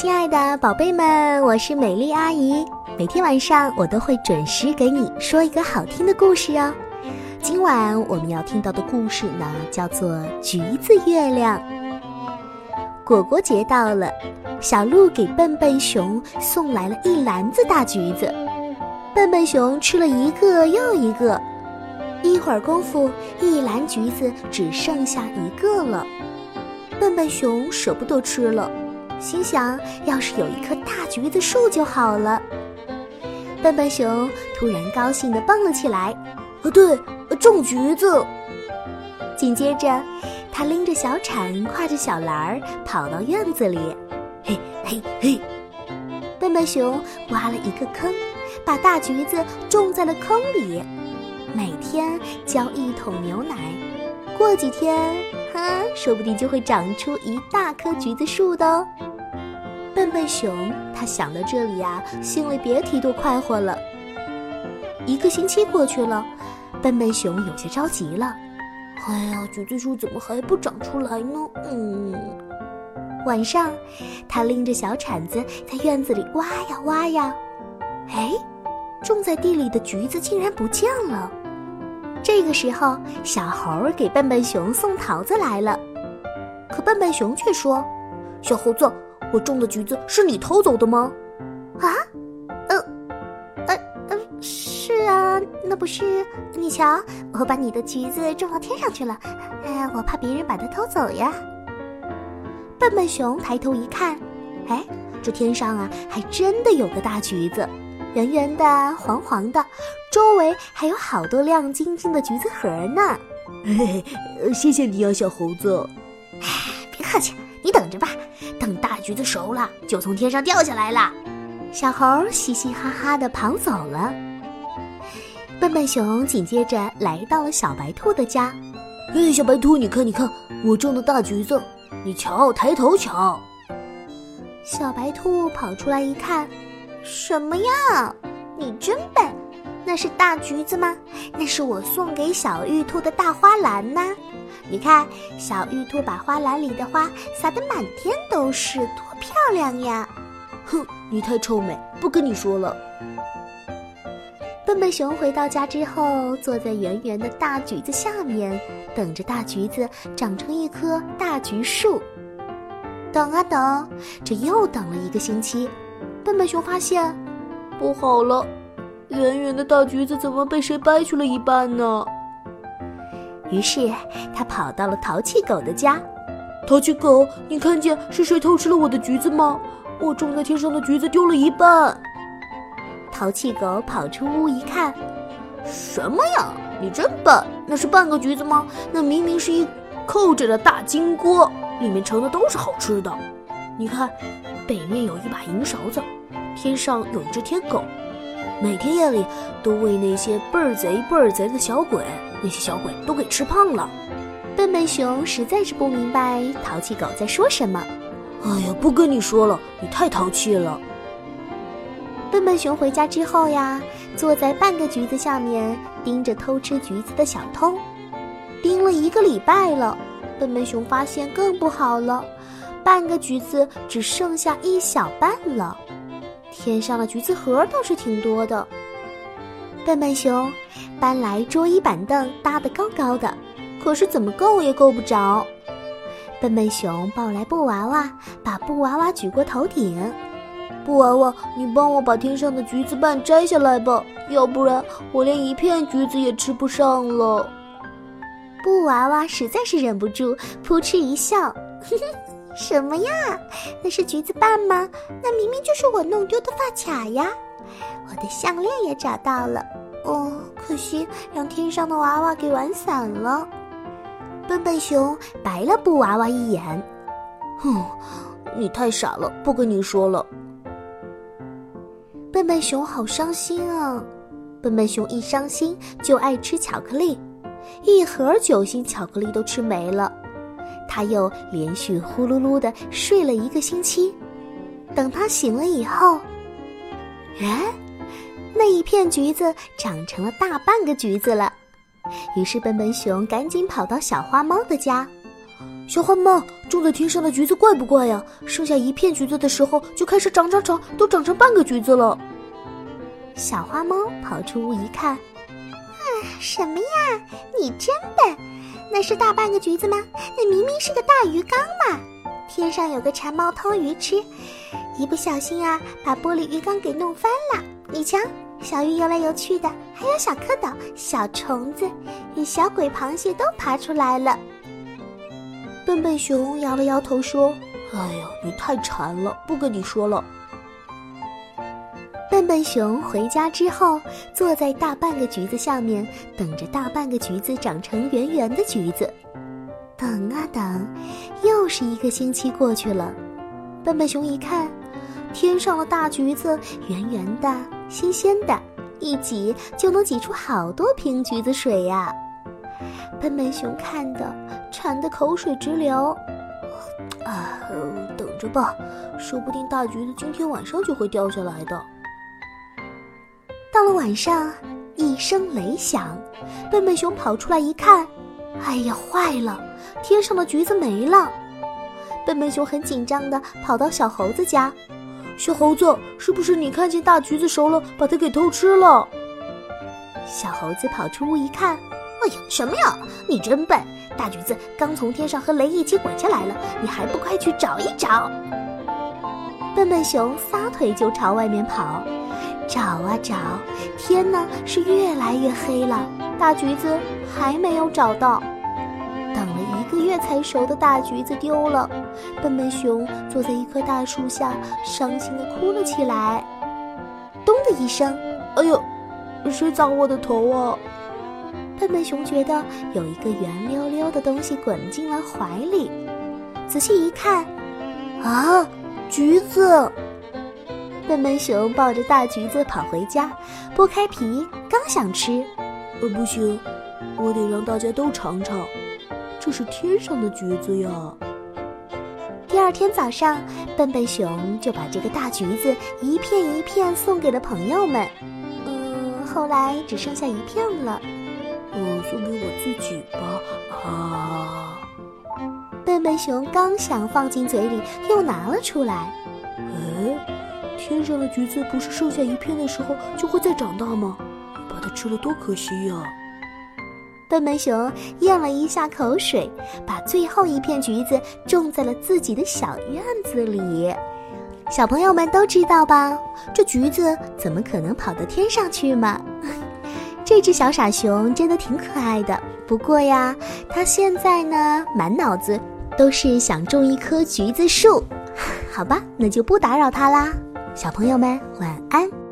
亲爱的宝贝们，我是美丽阿姨。每天晚上我都会准时给你说一个好听的故事哦。今晚我们要听到的故事呢，叫做《橘子月亮》。果果节到了，小鹿给笨笨熊送来了一篮子大橘子，笨笨熊吃了一个又一个，一会儿功夫，一篮橘子只剩下一个了。笨笨熊舍不得吃了。心想，要是有一棵大橘子树就好了。笨笨熊突然高兴地蹦了起来，啊，对，种橘子。紧接着，他拎着小铲，挎着小篮儿，跑到院子里。嘿，嘿，嘿！笨笨熊挖了一个坑，把大橘子种在了坑里，每天浇一桶牛奶。过几天，哈，说不定就会长出一大棵橘子树的哦。笨笨熊，他想到这里呀，心里别提多快活了。一个星期过去了，笨笨熊有些着急了。哎呀，橘子树怎么还不长出来呢？嗯。晚上，他拎着小铲子在院子里挖呀挖呀，哎，种在地里的橘子竟然不见了。这个时候，小猴给笨笨熊送桃子来了，可笨笨熊却说：“小猴子。”我种的橘子是你偷走的吗？啊，呃，呃，呃，是啊，那不是？你瞧，我把你的橘子种到天上去了，哎，我怕别人把它偷走呀。笨笨熊抬头一看，哎，这天上啊，还真的有个大橘子，圆圆的，黄黄的，周围还有好多亮晶晶的橘子核呢。嘿嘿，谢谢你啊，小猴子。哎，别客气，你等着吧。等大橘子熟了，就从天上掉下来了。小猴嘻嘻哈哈地跑走了。笨笨熊紧接着来到了小白兔的家。嘿，小白兔，你看，你看，我种的大橘子，你瞧，抬头瞧。小白兔跑出来一看，什么呀？你真笨！那是大橘子吗？那是我送给小玉兔的大花篮呢。你看，小玉兔把花篮里的花撒得满天都是，多漂亮呀！哼，你太臭美，不跟你说了。笨笨熊回到家之后，坐在圆圆的大橘子下面，等着大橘子长成一棵大橘树。等啊等，这又等了一个星期，笨笨熊发现，不好了，圆圆的大橘子怎么被谁掰去了一半呢？于是他跑到了淘气狗的家。淘气狗，你看见是谁偷吃了我的橘子吗？我种在天上的橘子丢了一半。淘气狗跑出屋一看，什么呀？你真笨！那是半个橘子吗？那明明是一扣着的大金锅，里面盛的都是好吃的。你看，北面有一把银勺子，天上有一只天狗，每天夜里都喂那些倍儿贼倍儿贼的小鬼。那些小鬼都给吃胖了，笨笨熊实在是不明白淘气狗在说什么。哎呀，不跟你说了，你太淘气了。笨笨熊回家之后呀，坐在半个橘子下面盯着偷吃橘子的小偷，盯了一个礼拜了。笨笨熊发现更不好了，半个橘子只剩下一小半了。天上的橘子核倒是挺多的。笨笨熊搬来桌椅板凳，搭得高高的，可是怎么够也够不着。笨笨熊抱来布娃娃，把布娃娃举过头顶。布娃娃，你帮我把天上的橘子瓣摘下来吧，要不然我连一片橘子也吃不上了。布娃娃实在是忍不住，扑哧一笑：“呵呵，什么呀？那是橘子瓣吗？那明明就是我弄丢的发卡呀！我的项链也找到了。”哦，可惜让天上的娃娃给玩散了。笨笨熊白了布娃娃一眼，哼，你太傻了，不跟你说了。笨笨熊好伤心啊！笨笨熊一伤心就爱吃巧克力，一盒酒心巧克力都吃没了。他又连续呼噜噜的睡了一个星期。等他醒了以后，哎。那一片橘子长成了大半个橘子了，于是笨笨熊赶紧跑到小花猫的家。小花猫，种在天上的橘子怪不怪呀？剩下一片橘子的时候，就开始长长长，都长成半个橘子了。小花猫跑出屋一看，啊，什么呀？你真笨！那是大半个橘子吗？那明明是个大鱼缸嘛！天上有个馋猫偷鱼吃，一不小心啊，把玻璃鱼缸给弄翻了。你瞧，小鱼游来游去的，还有小蝌蚪、小虫子与小鬼螃蟹都爬出来了。笨笨熊摇了摇头说：“哎呀，你太馋了，不跟你说了。”笨笨熊回家之后，坐在大半个橘子下面，等着大半个橘子长成圆圆的橘子。等啊等，又是一个星期过去了。笨笨熊一看，天上的大橘子圆圆的、新鲜的，一挤就能挤出好多瓶橘子水呀！笨笨熊看的馋得口水直流。啊，等着吧，说不定大橘子今天晚上就会掉下来的。到了晚上，一声雷响，笨笨熊跑出来一看，哎呀，坏了！天上的橘子没了。笨笨熊很紧张的跑到小猴子家，小猴子，是不是你看见大橘子熟了，把它给偷吃了？小猴子跑出屋一看，哎呀，什么呀？你真笨！大橘子刚从天上和雷一起滚下来了，你还不快去找一找？笨笨熊撒腿就朝外面跑。找啊找，天呢是越来越黑了，大橘子还没有找到。等了一个月才熟的大橘子丢了，笨笨熊坐在一棵大树下，伤心的哭了起来。咚的一声，哎呦，谁砸我的头啊？笨笨熊觉得有一个圆溜溜的东西滚进了怀里，仔细一看，啊，橘子！笨笨熊抱着大橘子跑回家，剥开皮，刚想吃，呃，不行，我得让大家都尝尝，这是天上的橘子呀。第二天早上，笨笨熊就把这个大橘子一片一片送给了朋友们。嗯，后来只剩下一片了。嗯，送给我自己吧。啊！笨笨熊刚想放进嘴里，又拿了出来。哎。天上的橘子不是剩下一片的时候就会再长大吗？把它吃了多可惜呀！笨笨熊咽了一下口水，把最后一片橘子种在了自己的小院子里。小朋友们都知道吧？这橘子怎么可能跑到天上去嘛？这只小傻熊真的挺可爱的。不过呀，它现在呢，满脑子都是想种一棵橘子树。好吧，那就不打扰它啦。小朋友们，晚安。